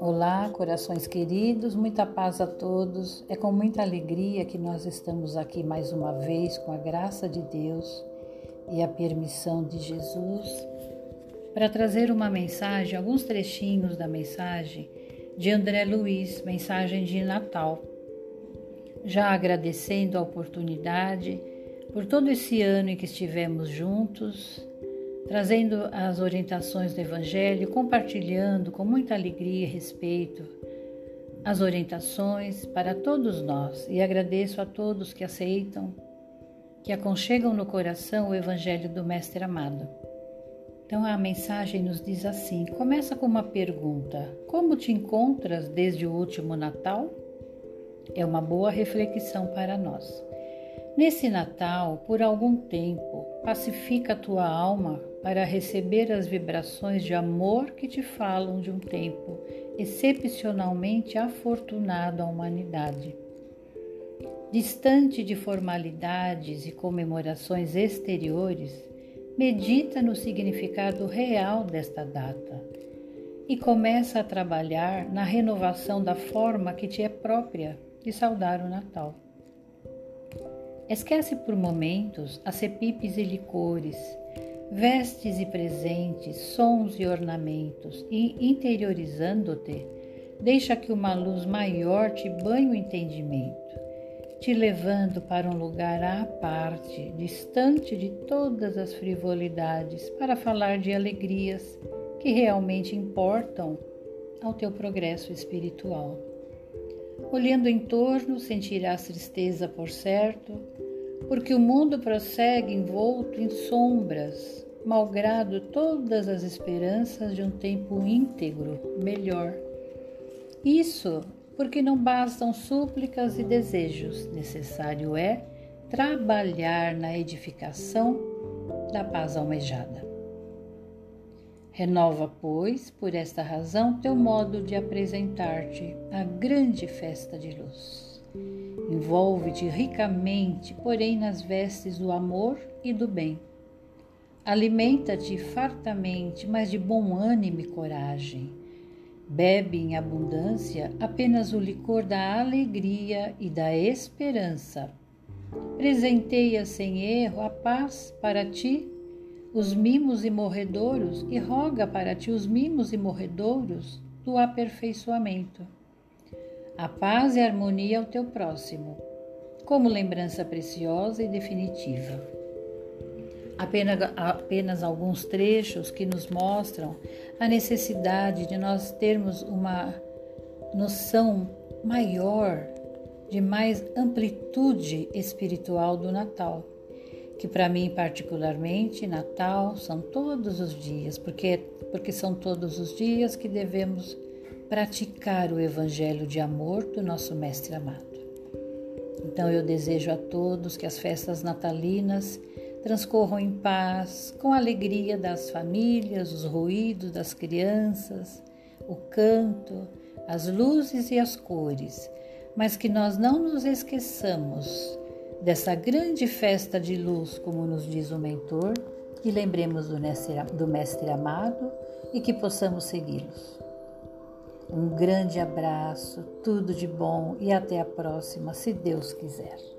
Olá, corações queridos, muita paz a todos. É com muita alegria que nós estamos aqui mais uma vez, com a graça de Deus e a permissão de Jesus, para trazer uma mensagem, alguns trechinhos da mensagem de André Luiz, mensagem de Natal. Já agradecendo a oportunidade por todo esse ano em que estivemos juntos trazendo as orientações do Evangelho, compartilhando com muita alegria e respeito as orientações para todos nós e agradeço a todos que aceitam, que aconchegam no coração o Evangelho do Mestre amado. Então a mensagem nos diz assim: começa com uma pergunta: Como te encontras desde o último Natal? É uma boa reflexão para nós. Nesse Natal, por algum tempo, pacifica a tua alma para receber as vibrações de amor que te falam de um tempo excepcionalmente afortunado à humanidade. Distante de formalidades e comemorações exteriores, medita no significado real desta data e começa a trabalhar na renovação da forma que te é própria de saudar o Natal. Esquece por momentos acepipes e licores, vestes e presentes, sons e ornamentos, e interiorizando-te, deixa que uma luz maior te banhe o entendimento, te levando para um lugar à parte, distante de todas as frivolidades, para falar de alegrias que realmente importam ao teu progresso espiritual. Olhando em torno, sentirás tristeza, por certo, porque o mundo prossegue envolto em sombras, malgrado todas as esperanças de um tempo íntegro, melhor. Isso porque não bastam súplicas e desejos, necessário é trabalhar na edificação da paz almejada. Renova, pois, por esta razão, teu modo de apresentar-te à grande festa de luz. Envolve-te ricamente, porém, nas vestes do amor e do bem. Alimenta-te fartamente, mas de bom ânimo e coragem. Bebe em abundância apenas o licor da alegria e da esperança. Presenteia sem erro a paz para ti os mimos e morredouros e roga para ti os mimos e morredouros do aperfeiçoamento. A paz e a harmonia ao teu próximo, como lembrança preciosa e definitiva. Apenas, apenas alguns trechos que nos mostram a necessidade de nós termos uma noção maior, de mais amplitude espiritual do Natal que para mim particularmente Natal são todos os dias, porque porque são todos os dias que devemos praticar o evangelho de amor do nosso mestre amado. Então eu desejo a todos que as festas natalinas transcorram em paz, com a alegria das famílias, os ruídos das crianças, o canto, as luzes e as cores, mas que nós não nos esqueçamos dessa grande festa de luz, como nos diz o mentor, e lembremos do mestre, do mestre amado e que possamos segui-los. Um grande abraço, tudo de bom e até a próxima, se Deus quiser.